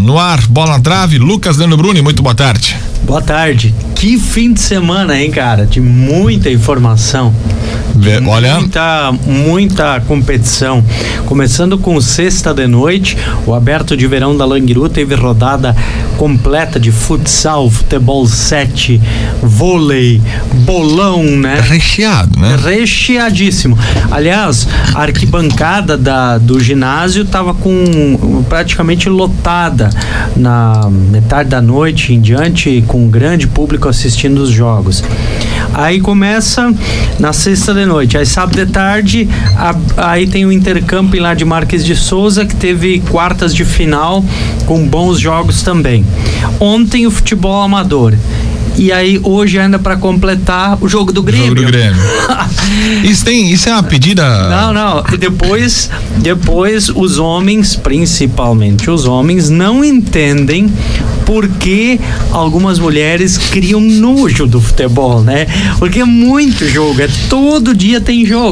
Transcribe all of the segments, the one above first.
No ar, bola na trave, Lucas Leandro Bruni, muito boa tarde. Boa tarde. Que fim de semana, hein, cara? De muita informação. Vê, olha. Muita, muita competição. Começando com sexta de noite, o aberto de verão da Languiru teve rodada completa de futsal, futebol 7, vôlei, bolão, né? Recheado, né? Recheadíssimo. Aliás, a arquibancada da, do ginásio estava com praticamente lotada na metade da noite em diante, com um grande público assistindo os jogos. Aí começa na sexta de noite. Aí sábado de tarde, a, aí tem o intercâmbio lá de Marques de Souza, que teve quartas de final com bons jogos também. Ontem o futebol amador. E aí, hoje, ainda para completar, o jogo do Grêmio. Jogo do Grêmio. isso, tem, isso é uma pedida. Não, não. E depois, depois, os homens, principalmente os homens, não entendem por que algumas mulheres criam nojo do futebol, né? Porque é muito jogo, é todo dia tem jogo.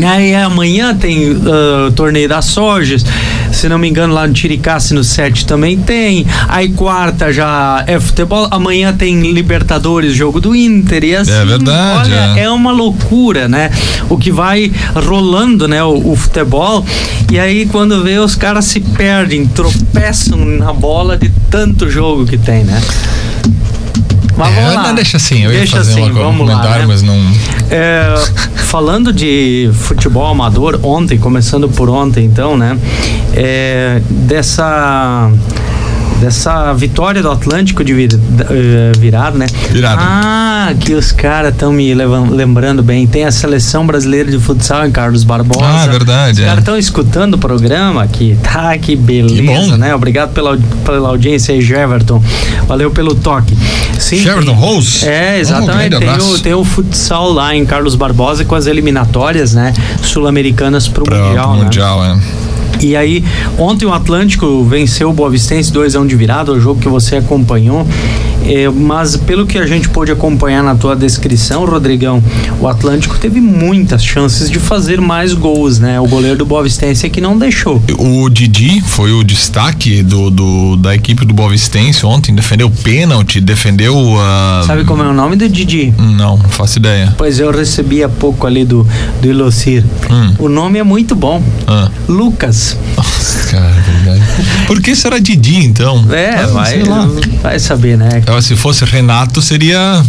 Né? Aí amanhã tem uh, torneio das sojas, se não me engano, lá no Tiricassi no 7 também tem. Aí quarta já é futebol, amanhã tem Libertadores, jogo do Inter e assim. É verdade. Olha, é. é uma loucura, né? O que vai rolando, né? O, o futebol. E aí quando vê, os caras se perdem, tropeçam na bola de tanto jogo que tem, né? Mas É, vamos lá. deixa assim, eu Deixa ia fazer assim, uma- um vamos lá, comentário, né? mas não. É, falando de futebol amador, ontem, começando por ontem, então, né? É, dessa dessa vitória do Atlântico de vir, eh, virado, né? Virado. Ah, que os caras estão me lembrando bem. Tem a seleção brasileira de futsal em Carlos Barbosa. Ah, verdade, Os é. caras estão escutando o programa aqui. Tá, que beleza, Que bom. né? Obrigado pela, pela audiência aí, Jeverton. Valeu pelo toque. Sim, tem- Rose? É, Um exatamente. grande tem, o, tem o futsal lá em Carlos Barbosa com as eliminatórias, né? Sul-americanas pro Pra, Mundial, pro né? mundial, é. E aí, ontem o Atlântico venceu o Boa Vistense 2 a 1 de virada, o jogo que você acompanhou. É, mas pelo que a gente pôde acompanhar na tua descrição, Rodrigão, o Atlântico teve muitas chances de fazer mais gols, né? O goleiro do Boa Vistense é que não deixou. O Didi foi o destaque do, do- da equipe do Boavistense ontem, defendeu pênalti, defendeu. ah, Sabe como é o nome do Didi? Não, não faço ideia. Pois eu recebi há pouco ali do, do Ilocir. Hum. O nome é muito bom. Ah. Lucas. Nossa, cara, é verdade. Por que será Didi, então? É, Ah, vai, sei lá. vai saber, né? Então, se fosse Renato, seria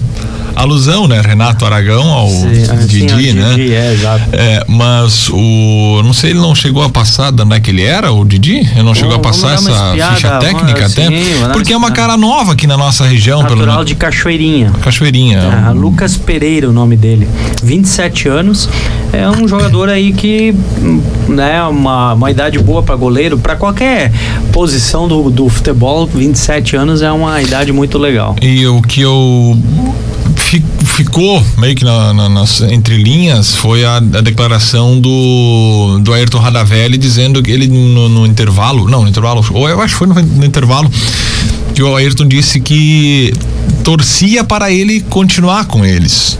alusão, né? Renato Aragão ao Sim, ah, sim, Didi, ao né? Didi, é, exato. É, mas o. Não sei, ele não chegou a passar da onde é que ele era, o Didi? Ele não chegou a passar essa espiada, ficha técnica sim, até? vamos dar uma Porque é uma cara nova aqui na nossa região, pelo Natural menos. de Cachoeirinha. Cachoeirinha. Ah, Lucas Pereira, o nome dele. 27 anos. É um jogador aí que, né, uma, uma idade boa para goleiro, para qualquer posição do, do futebol, 27 anos é uma idade muito legal. E o que eu fi- ficou meio que na, na, nas entrelinhas foi a, a declaração do, do Ayrton Radavelli dizendo que ele no, no intervalo, não, no intervalo, ou eu acho que foi no, no intervalo, que o Ayrton disse que torcia para ele continuar com eles.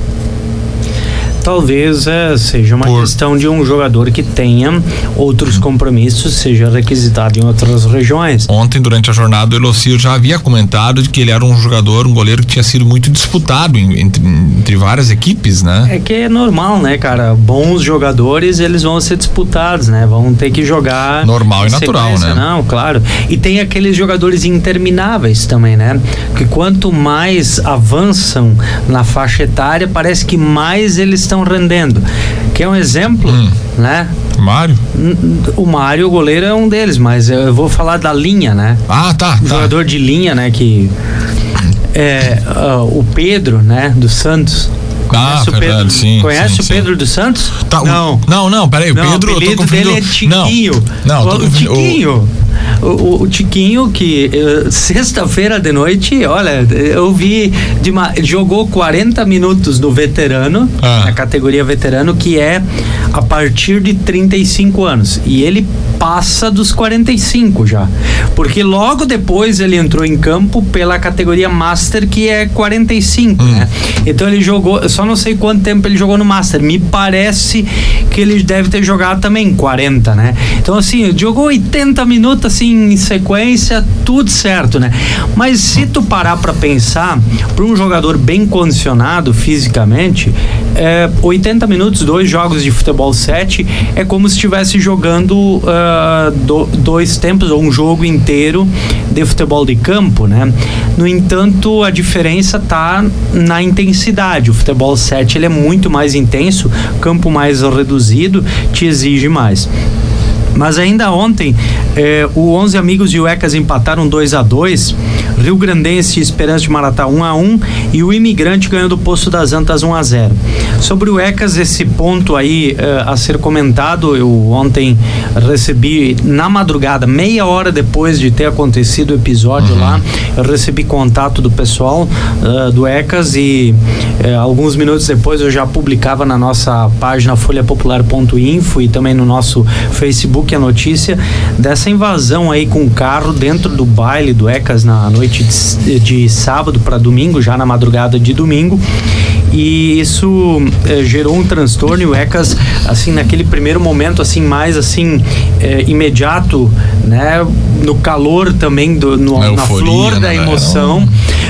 Talvez é, seja uma Por- questão de um jogador que tenha outros compromissos, seja requisitado em outras regiões. Ontem, durante a jornada, o Elocir já havia comentado de que ele era um jogador, um goleiro que tinha sido muito disputado em- entre, entre várias equipes, né? É que é normal, né, cara? Bons jogadores, eles vão ser disputados, né? Vão ter que jogar. Normal e natural, né? Não, claro. E tem aqueles jogadores intermináveis também, né? Que quanto mais avançam na faixa etária, parece que mais eles estão rendendo. Quer um exemplo, Hum. né? Mário? O Mário, o goleiro, é um deles, mas eu vou falar da linha, né? Ah, tá. O tá. jogador de linha, né? Que é ah, o Pedro, né? Do Santos. Ah, Conhece o verdade, Pedro, sim, conhece sim, o sim. Pedro dos Santos? Tá, o- não. não, não, peraí, o Não, Pedro, eu o tô apelido confundindo. dele é Tiquinho. Não, não, o, o o- Tiquinho. O, o- Tiquinho, que eh, sexta-feira de noite, olha, eu vi, de ma- jogou 40 minutos no veterano, Ah. na categoria veterano, que é a partir de 35 anos. E ele passa dos 45 já. Porque logo depois ele entrou em campo pela categoria Master, que é 45, né? Então ele jogou, eu só não sei quanto tempo ele jogou no Master. Me parece que ele deve ter jogado também 40, né? Então assim, jogou 80 minutos assim em sequência, tudo certo, né? Mas se tu parar pra pensar, para um jogador bem condicionado fisicamente, é, 80 minutos, dois jogos de futebol 7, é como se estivesse jogando ah, do- dois tempos ou um jogo inteiro de futebol de campo, né? No entanto, a diferença tá na intensidade. O futebol 7 ele é muito mais intenso, campo mais reduzido, te exige mais. Mas ainda ontem, eh, o 11 Amigos e o ECAS empataram 2 a 2 Rio Grandense e Esperança de Maratá 1 a 1 e o Imigrante ganhou do Poço das Antas 1 a 0 Sobre o ECAS, esse ponto aí eh, a ser comentado, eu ontem recebi na madrugada, meia hora depois de ter acontecido o episódio lá, eu recebi contato do pessoal eh, do ECAS e eh, alguns minutos depois eu já publicava na nossa página folhapopular.info e também no nosso Facebook a notícia dessa invasão aí com o carro dentro do baile do ECAS na noite de, de sábado para domingo, já na madrugada de domingo. E isso eh, gerou um transtorno e o ECAS, assim, naquele primeiro momento, assim, mais assim, eh, imediato, né? No calor também, do, no- Na na euforia, flor da né, emoção,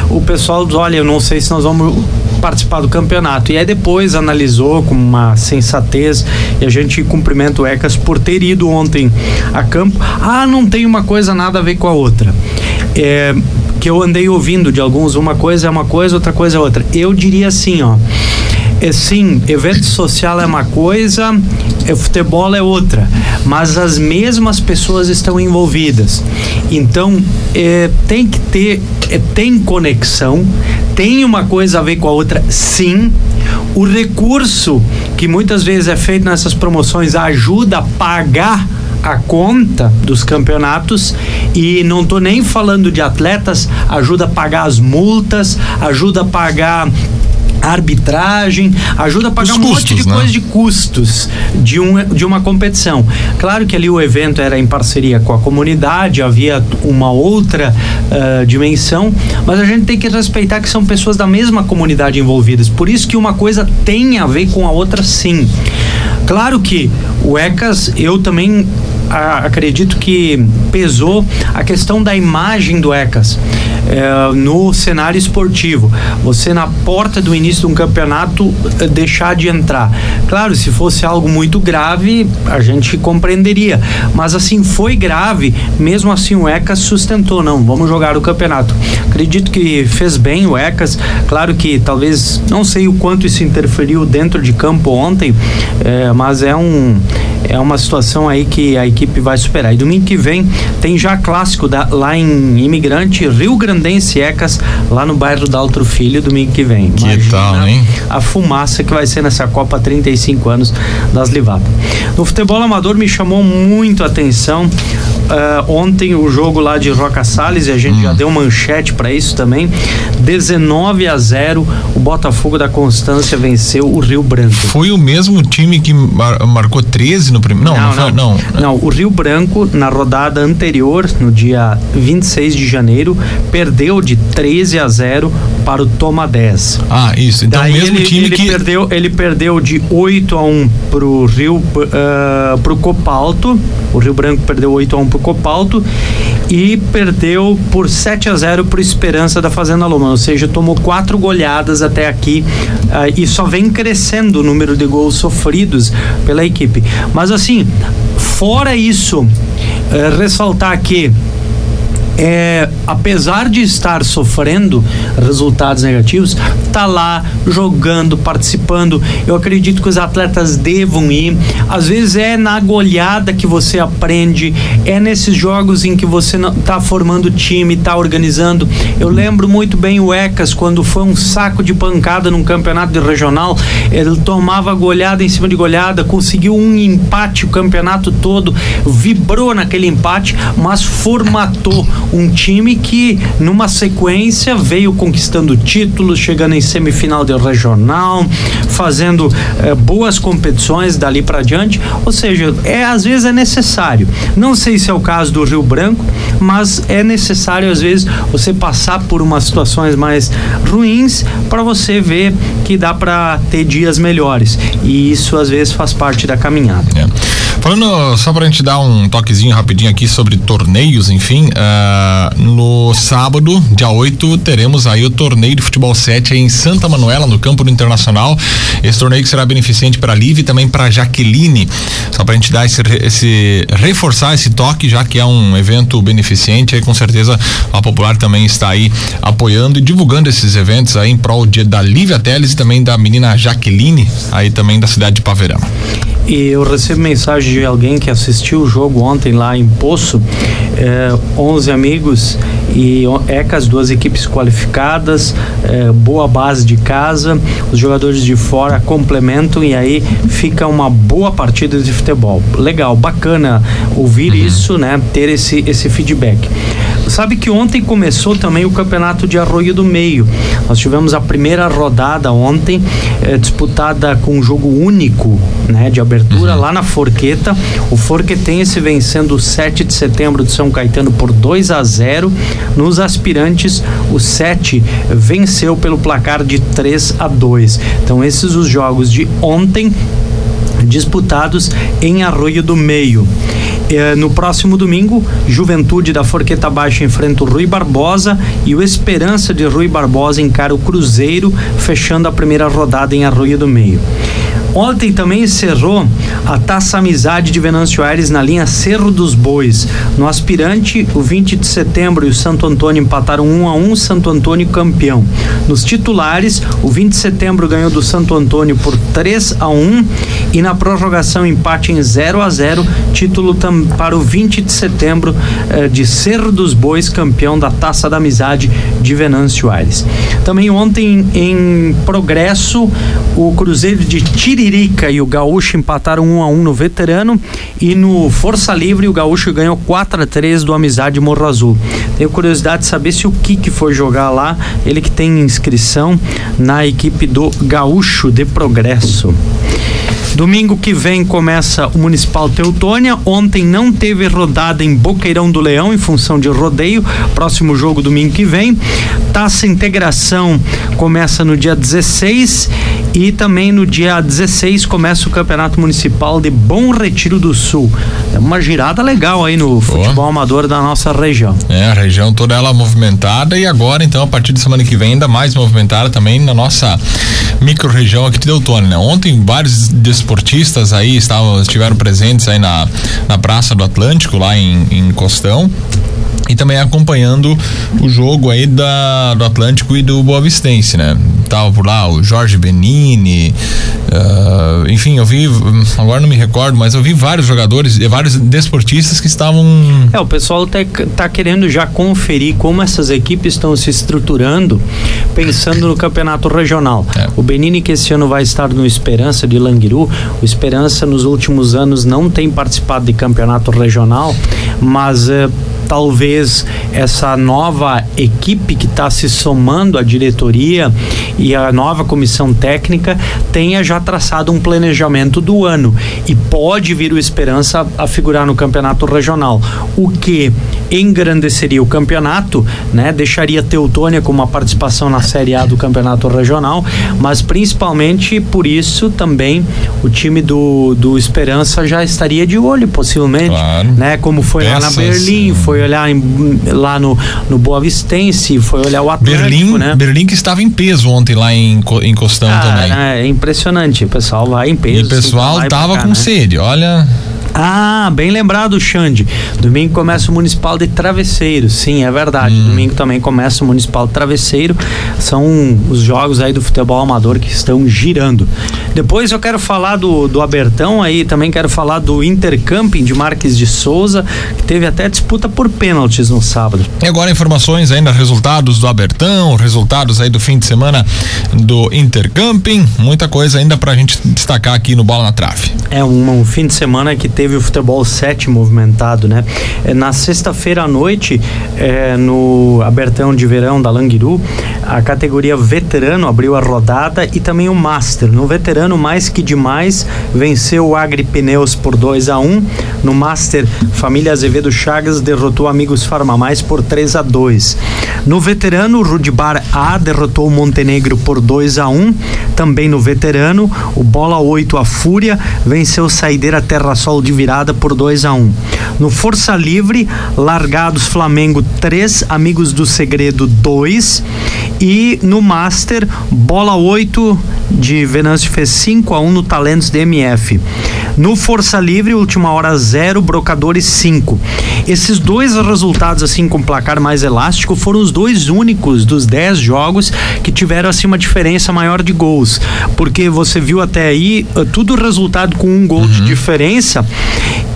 o pessoal diz, olha, eu não sei se nós vamos participar do campeonato. E aí depois analisou com uma sensatez e a gente cumprimenta o ECAS por ter ido ontem a campo. Ah, não tem uma coisa nada a ver com a outra. É, que eu andei ouvindo de alguns, uma coisa é uma coisa, outra coisa é outra. Eu diria assim, ó. É, sim, evento social é uma coisa, é, futebol é outra, mas as mesmas pessoas estão envolvidas. Então, é, tem que ter, é, tem conexão, tem uma coisa a ver com a outra, sim. O recurso que muitas vezes é feito nessas promoções ajuda a pagar a conta dos campeonatos e não tô nem falando de atletas, ajuda a pagar as multas, ajuda a pagar arbitragem, ajuda a pagar Os um monte custos, de né? coisa de custos de, um, de uma competição. Claro que ali o evento era em parceria com a comunidade, havia uma outra ah, dimensão, mas a gente tem que respeitar que são pessoas da mesma comunidade envolvidas. Por isso que uma coisa tem a ver com a outra, sim. Claro que o ECAS, eu também a- acredito que pesou a questão da imagem do ECAS eh, no cenário esportivo. Você na porta do início de um campeonato eh, deixar de entrar. Claro, se fosse algo muito grave, a gente compreenderia. Mas assim, foi grave, mesmo assim o ECAS sustentou, não, vamos jogar o campeonato. Acredito que fez bem o ECAS. Claro que talvez, não sei o quanto isso interferiu dentro de campo ontem, eh, mas é um é uma situação aí que a equipe vai superar. E domingo que vem tem já clássico da- lá em Imigrante, Rio Grandense Ecas, lá no bairro da Altro Filho, domingo que vem. Que tal, hein? A fumaça que vai ser nessa Copa 35 anos das Livadas. No futebol amador me chamou muito a atenção. ah, ontem o jogo lá de Roca Salles, e a gente Hum. já deu manchete para isso também. 19 a 0, o Botafogo da Constância venceu o Rio Branco. Foi o mesmo time que mar- marcou 13 no primeiro. Não, não, foi, não. Não, o Rio Branco, na rodada anterior, no dia 26 de janeiro, perdeu de 13 a 0 para o Toma 10. Ah, isso. Então o Daí mesmo ele, time ele que. perdeu, ele perdeu de 8 a 1 pro Rio uh, pro Copalto. O Rio Branco perdeu 8 a 1 pro Copalto e perdeu por 7 a 0 pro Esperança da Fazenda Loma, ou seja, tomou quatro goleadas até aqui ah, e só vem crescendo o número de gols sofridos pela equipe. Mas assim, fora isso, eh, ressaltar que é, apesar de estar sofrendo resultados negativos, tá lá jogando, participando. Eu acredito que os atletas devam ir. Às vezes é na goleada que você aprende, é nesses jogos em que você tá formando time, tá organizando. Eu lembro muito bem o Ecas quando foi um saco de pancada num campeonato regional, ele tomava goleada em cima de goleada, conseguiu um empate o campeonato todo, vibrou naquele empate, mas formatou um time que numa sequência veio conquistando títulos, chegando em semifinal de regional, fazendo eh, boas competições dali para diante. Ou seja, é às vezes é necessário. Não sei se é o caso do Rio Branco, mas é necessário às vezes você passar por umas situações mais ruins para você ver que dá para ter dias melhores. E isso às vezes faz parte da caminhada. É. Falando só pra gente dar um toquezinho rapidinho aqui sobre torneios, enfim, uh, no sábado, dia 8, teremos aí o torneio de futebol 7 em Santa Manuela, no campo do Internacional. Esse torneio que será beneficente para a Liv e também para Jaqueline. Só pra gente dar esse, esse, reforçar esse toque, já que é um evento beneficente, aí com certeza a Popular também está aí apoiando e divulgando esses eventos aí em prol de, da Lívia Teles e também da menina Jaqueline, aí também da cidade de Paverama. E eu recebo mensagem de alguém que assistiu o jogo ontem lá em Poço, é, 11 amigos e ECAS, duas equipes qualificadas, é, boa base de casa, os jogadores de fora complementam e aí fica uma boa partida de futebol. Legal, bacana ouvir uhum. isso, né? Ter esse, esse feedback. Sabe que ontem começou também o campeonato de Arroio do Meio. Nós tivemos a primeira rodada ontem, eh, disputada com um jogo único, né, de abertura uhum. lá na Forqueta. O Forquetense vencendo o 7 de setembro de São Caetano por 2 a 0. Nos aspirantes, o 7 venceu pelo placar de 3 a 2. Então, esses os jogos de ontem disputados em Arroio do Meio. Eh, no próximo domingo, Juventude da Forqueta Baixa enfrenta o Rui Barbosa e o Esperança de Rui Barbosa encara o Cruzeiro, fechando a primeira rodada em Arroio do Meio. Ontem também encerrou a Taça Amizade de Venâncio Aires na linha Cerro dos Bois. No aspirante, o 20 de setembro e o Santo Antônio empataram 1 a 1, Santo Antônio campeão. Nos titulares, o 20 de setembro ganhou do Santo Antônio por 3 a 1 e na prorrogação empate em 0 a 0, título para o 20 de setembro eh, de Cerro dos Bois, campeão da Taça da Amizade de Venâncio Aires. Também ontem em progresso, o Cruzeiro de Tiri Tiririca e o Gaúcho empataram 1 a 1 no veterano e no Força Livre o Gaúcho ganhou 4 a 3 do Amizade Morro Azul. Tenho curiosidade de saber se o Kiki foi jogar lá, ele que tem inscrição na equipe do Gaúcho de Progresso. Domingo que vem começa o Municipal Teutônia. Ontem não teve rodada em Boqueirão do Leão em função de rodeio. Próximo jogo domingo que vem. Taça Integração começa no dia 16 e também no dia 16 começa o Campeonato Municipal de Bom Retiro do Sul. É uma girada legal aí no futebol amador da nossa região. É, a região toda ela movimentada e agora então a partir de semana que vem ainda mais movimentada também na nossa micro-região aqui de Teutônia, né? Ontem vários desportistas aí estavam, estiveram presentes aí na, na Praça do Atlântico, lá em, em Costão e também acompanhando o jogo aí da, do Atlântico e do Boa Vistense, né? Tava por lá o Jorge Benini, uh, enfim, eu vi, agora não me recordo, mas eu vi vários jogadores, vários desportistas que estavam. É, o pessoal tá, tá querendo já conferir como essas equipes estão se estruturando, pensando no campeonato regional. É. O Benini, que esse ano vai estar no Esperança de Languiru, o Esperança nos últimos anos não tem participado de campeonato regional, mas. Uh, talvez essa nova equipe que está se somando à diretoria e a nova comissão técnica tenha já traçado um planejamento do ano e pode vir o Esperança a figurar no campeonato regional, o que engrandeceria o campeonato, né? Deixaria Teutônia com uma participação na Série A do campeonato regional, mas principalmente por isso também o time do, do Esperança já estaria de olho possivelmente, claro. né? Como foi Peças, lá na Berlim, foi olhar em, lá no, no Boa Vistense, foi olhar o Atlético, Berlim, né? Berlim que estava em peso ontem lá em, em Costão ah, também. É impressionante, o pessoal lá em peso. E o pessoal tava com né? sede, olha. Ah, bem lembrado, Xande. Domingo começa o Municipal de Travesseiro. Sim, é verdade. Hum. Domingo também começa o Municipal de Travesseiro. São os jogos aí do futebol amador que estão girando. Depois eu quero falar do, do Abertão aí, também quero falar do Intercamping de Marques de Souza, que teve até disputa por pênaltis no sábado. E agora informações ainda, resultados do Abertão, resultados aí do fim de semana do Intercamping, muita coisa ainda pra gente destacar aqui no Bola na Trave. É um, um fim de semana que teve o futebol 7 movimentado, né? É, na sexta-feira à noite, é, no Abertão de Verão da Languiru, a categoria veterano abriu a rodada e também o Master. No veterano, mais que demais, venceu o Agri Pneus por 2 a 1 um. No Master, Família Azevedo Chagas derrotou Amigos Farmamais por 3 a 2 No veterano, o Rudibar A derrotou o Montenegro por 2 a 1 um. Também no veterano, o Bola 8 a Fúria venceu Saideira Terra Sol de virada por 2 a 1 um. No Força Livre, Largados Flamengo 3, Amigos do Segredo 2. E no Master, Bola 8 de Venâncio fez 5 a 1 no Talentos DMF. No Força Livre, última hora 0, Brocadores 5. Esses dois resultados, assim, com placar mais elástico, foram os dois únicos dos 10 jogos que tiveram, assim, uma diferença maior de gols. Porque você viu até aí, eh, tudo resultado com um gol uhum. de diferença.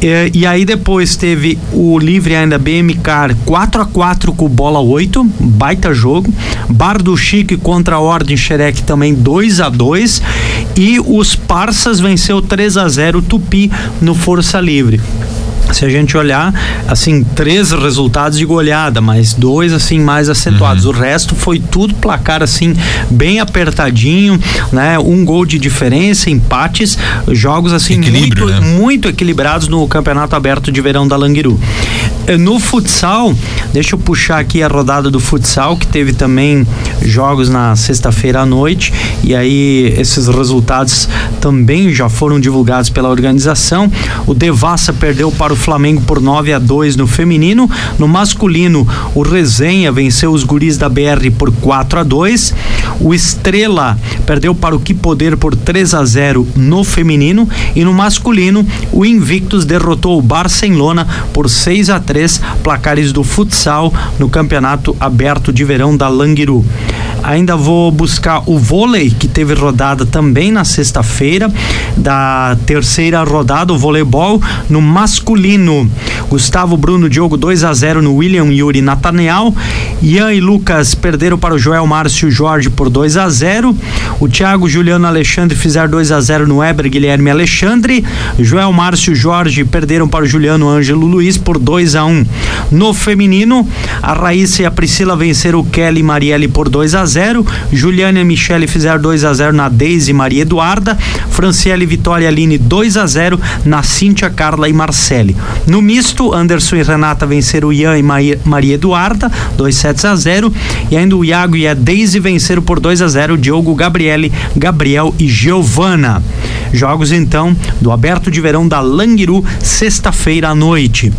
E, e, aí depois teve o livre ainda BMK 4 a 4 com bola 8, baita jogo. Bar do Chique contra a Ordem Xerec também 2 a 2 e os Parsas venceu 3 a 0 Tupi no Força Livre se a gente olhar, assim, três resultados de goleada, mas dois, assim, mais acentuados. Uhum. O resto foi tudo placar, assim, bem apertadinho, né? Um gol de diferença, empates, jogos, assim, muito, né? muito equilibrados no Campeonato Aberto de Verão da Languiru. Eh, no futsal, deixa eu puxar aqui a rodada do futsal, que teve também jogos na sexta-feira à noite, e aí esses resultados também já foram divulgados pela organização. O Devassa perdeu para o Flamengo por 9 a 2 no feminino. No masculino, o Resenha venceu os guris da BR por 4 a 2. O Estrela perdeu para o Que Poder por 3 a 0 no feminino e no masculino, o Invictus derrotou o Barcelona por 6 a 3, placares do futsal no Campeonato Aberto de Verão da Languiru. Ainda vou buscar o vôlei, que teve rodada também na sexta-feira, da terceira rodada, o voleibol no masculino. Gustavo Bruno Diogo 2 a 0 no William Yuri Nathaniel. Ian e Lucas perderam para o Joel Márcio Jorge por 2 a 0. O Thiago Juliano Alexandre fizeram 2 a 0 no Weber Guilherme Alexandre. Joel Márcio Jorge perderam para o Juliano Ângelo Luiz por 2 a 1. No feminino, a Raíssa e a Priscila venceram o Kelly Marielle por 2 a 0. 0. Juliana e Michele fizeram 2 a 0 na Deise Maria Eduarda. Franciele Vitória e Aline 2 a 0 na Cíntia, Carla e Marcele. No misto, Anderson e Renata venceram o Ian e Maria Eduarda, 2 sets a 0. E ainda o Iago e a Deise venceram por 2 a 0 Diogo, Gabriele, Gabriel e Giovana. Jogos então do Aberto de Verão da Languiru, sexta-feira à noite.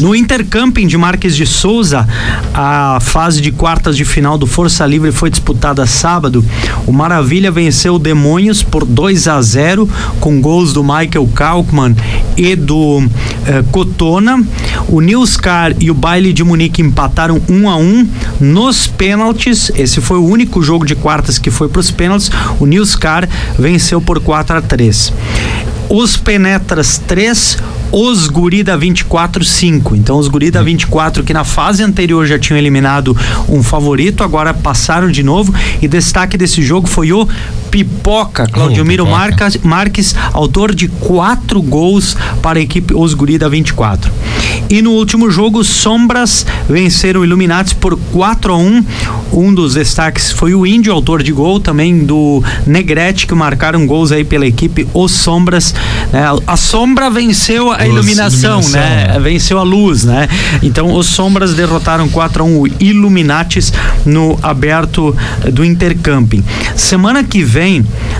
No Intercamping de Marques de Souza, a fase de quartas de final do Força Livre foi disputada sábado. O Maravilha venceu o Demônios por 2 a 0 com gols do Michael Kalkman e do eh, Cotona. O Nilscar e o Baile de Munique empataram 1 a 1 nos pênaltis. Esse foi o único jogo de quartas que foi para os pênaltis. O Nilscar venceu por 4 a 3. Os Penetras 3, os Guri da 24 5. Então os Guri da 24 que na fase anterior já tinham eliminado um favorito, agora passaram de novo e destaque desse jogo foi o Pipoca, Claudio oh, Miro Marques, Marques, autor de quatro gols para a equipe Os Guri da 24. E no último jogo, Sombras venceram o Illuminati por 4 a 1. Um dos destaques foi o Índio, autor de gol, também do Negrete, que marcaram gols aí pela equipe Os Sombras. Né? A Sombra venceu a iluminação, iluminação, né? Venceu a luz, né? Então os Sombras derrotaram 4 a 1 o Illuminatis no aberto do Intercamping. Semana que vem,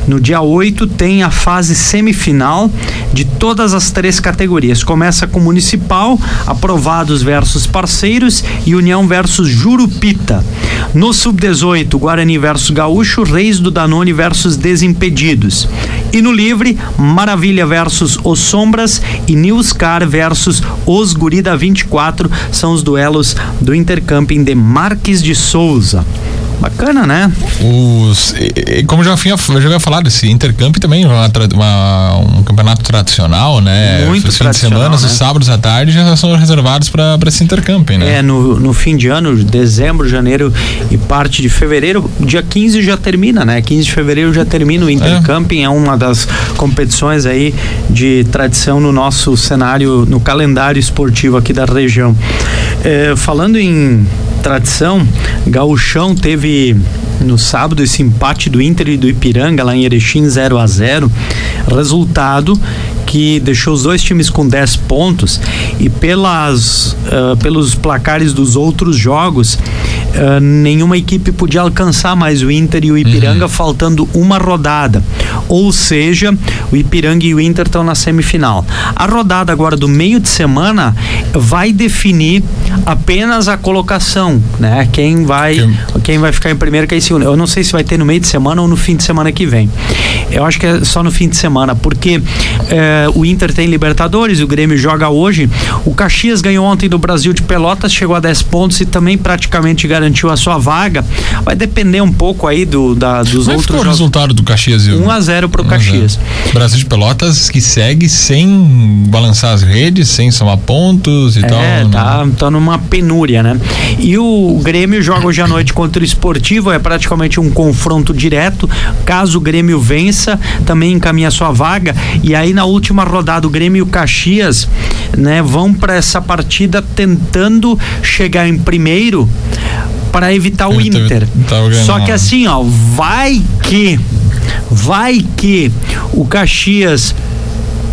no dia 8, tem a fase semifinal de todas as três categorias. Começa com Municipal, Aprovados versus Parceiros e União versus Jurupita. No Sub-18, Guarani versus Gaúcho, Reis do Danone versus Desimpedidos. E no Livre, Maravilha versus Os Sombras e Newscar versus Os Gurida 24 são os duelos do Intercamping de Marques de Souza. Bacana, né? Os, como já havia, já havia falado, esse Intercamp também é uma, uma, um campeonato tradicional, né? Muito os fins de semana, né? os sábados à tarde já são reservados para esse Intercamp, né? É, no, no fim de ano, dezembro, janeiro e parte de fevereiro, dia 15 já termina, né? 15 de fevereiro já termina o Intercamping, é, é uma das competições aí de tradição no nosso cenário, no calendário esportivo aqui da região. É, falando em tradição, Gauchão teve no sábado esse empate do Inter e do Ipiranga lá em Erechim 0 a 0 resultado que deixou os dois times com 10 pontos e pelas uh, pelos placares dos outros jogos uh, nenhuma equipe podia alcançar mais o Inter e o Ipiranga uhum. faltando uma rodada. Ou seja, o Ipiranga e o Inter estão na semifinal. A rodada agora do meio de semana vai definir apenas a colocação, né? Quem vai quem, quem vai ficar em primeiro, quem em segundo. Eu não sei se vai ter no meio de semana ou no fim de semana que vem. Eu acho que é só no fim de semana, porque eh, o Inter tem Libertadores, o Grêmio joga hoje. O Caxias ganhou ontem do Brasil de Pelotas, chegou a 10 pontos e também praticamente garantiu a sua vaga. Vai depender um pouco aí do, da, dos Como outros. Qual o resultado do Caxias? 1 a 0 pro Caxias. Brasil de Pelotas que segue sem balançar as redes, sem somar pontos e é, tal. É, tá, tá numa penúria, né? E o Grêmio joga hoje à noite contra o Esportivo, é praticamente um confronto direto. Caso o Grêmio vença, também encaminha sua vaga. E aí na última rodada, o Grêmio e o Caxias, né, vão para essa partida tentando chegar em primeiro para evitar o Inter. Só que assim, ó, vai que vai que o Caxias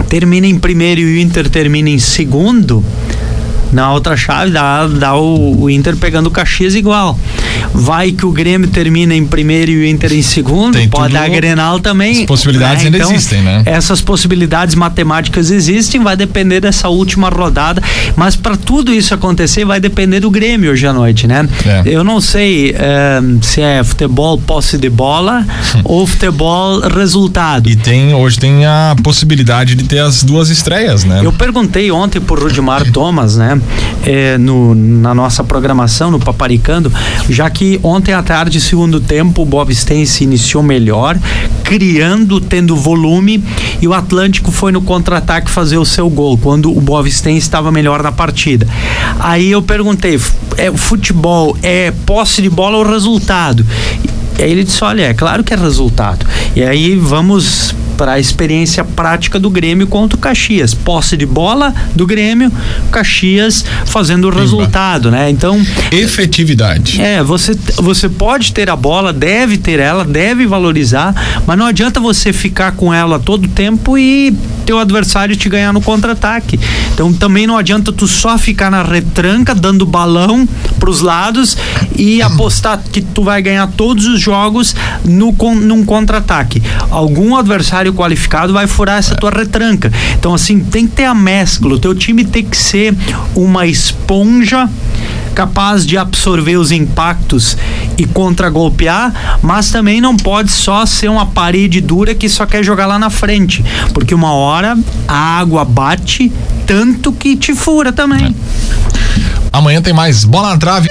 termina em primeiro e o Inter termina em segundo, na outra chave dá, dá o, o Inter pegando o Caxias igual. Vai que o Grêmio termina em primeiro e o Inter em segundo, Tem pode dar a Grenal também. As possibilidades né? ainda então, existem, né? Essas possibilidades matemáticas existem, vai depender dessa última rodada, mas para tudo isso acontecer vai depender do Grêmio hoje à noite, né? É. Eu não sei é, se é futebol posse de bola ou futebol resultado. E tem hoje tem a possibilidade de ter as duas estreias, né? Eu perguntei ontem pro Rudimar Thomas, né? É, no, na nossa programação, no Paparicando, já que ontem à tarde, segundo tempo, o Bob se iniciou melhor, criando, tendo volume, e o Atlântico foi no contra-ataque fazer o seu gol, quando o Boa estava melhor na partida. Aí eu perguntei, é, futebol é posse de bola ou resultado? E aí ele disse: olha, é claro que é resultado. E aí vamos para a experiência prática do Grêmio contra o Caxias. Posse de bola do Grêmio, Caxias fazendo o resultado, né? Então. Efetividade. É, você, você pode ter a bola, deve ter ela, deve valorizar, mas não adianta você ficar com ela todo o tempo e teu adversário te ganhar no contra-ataque. Então também não adianta tu só ficar na retranca, dando balão pros lados e apostar que tu vai ganhar todos os jogos no, num contra-ataque. Algum adversário adversário qualificado vai furar essa tua retranca. Então, assim, tem que ter a mescla. O teu time tem que ser uma esponja capaz de absorver os impactos e contragolpear, mas também não pode só ser uma parede dura que só quer jogar lá na frente, porque uma hora a água bate tanto que te fura também. É. Amanhã tem mais bola na trave.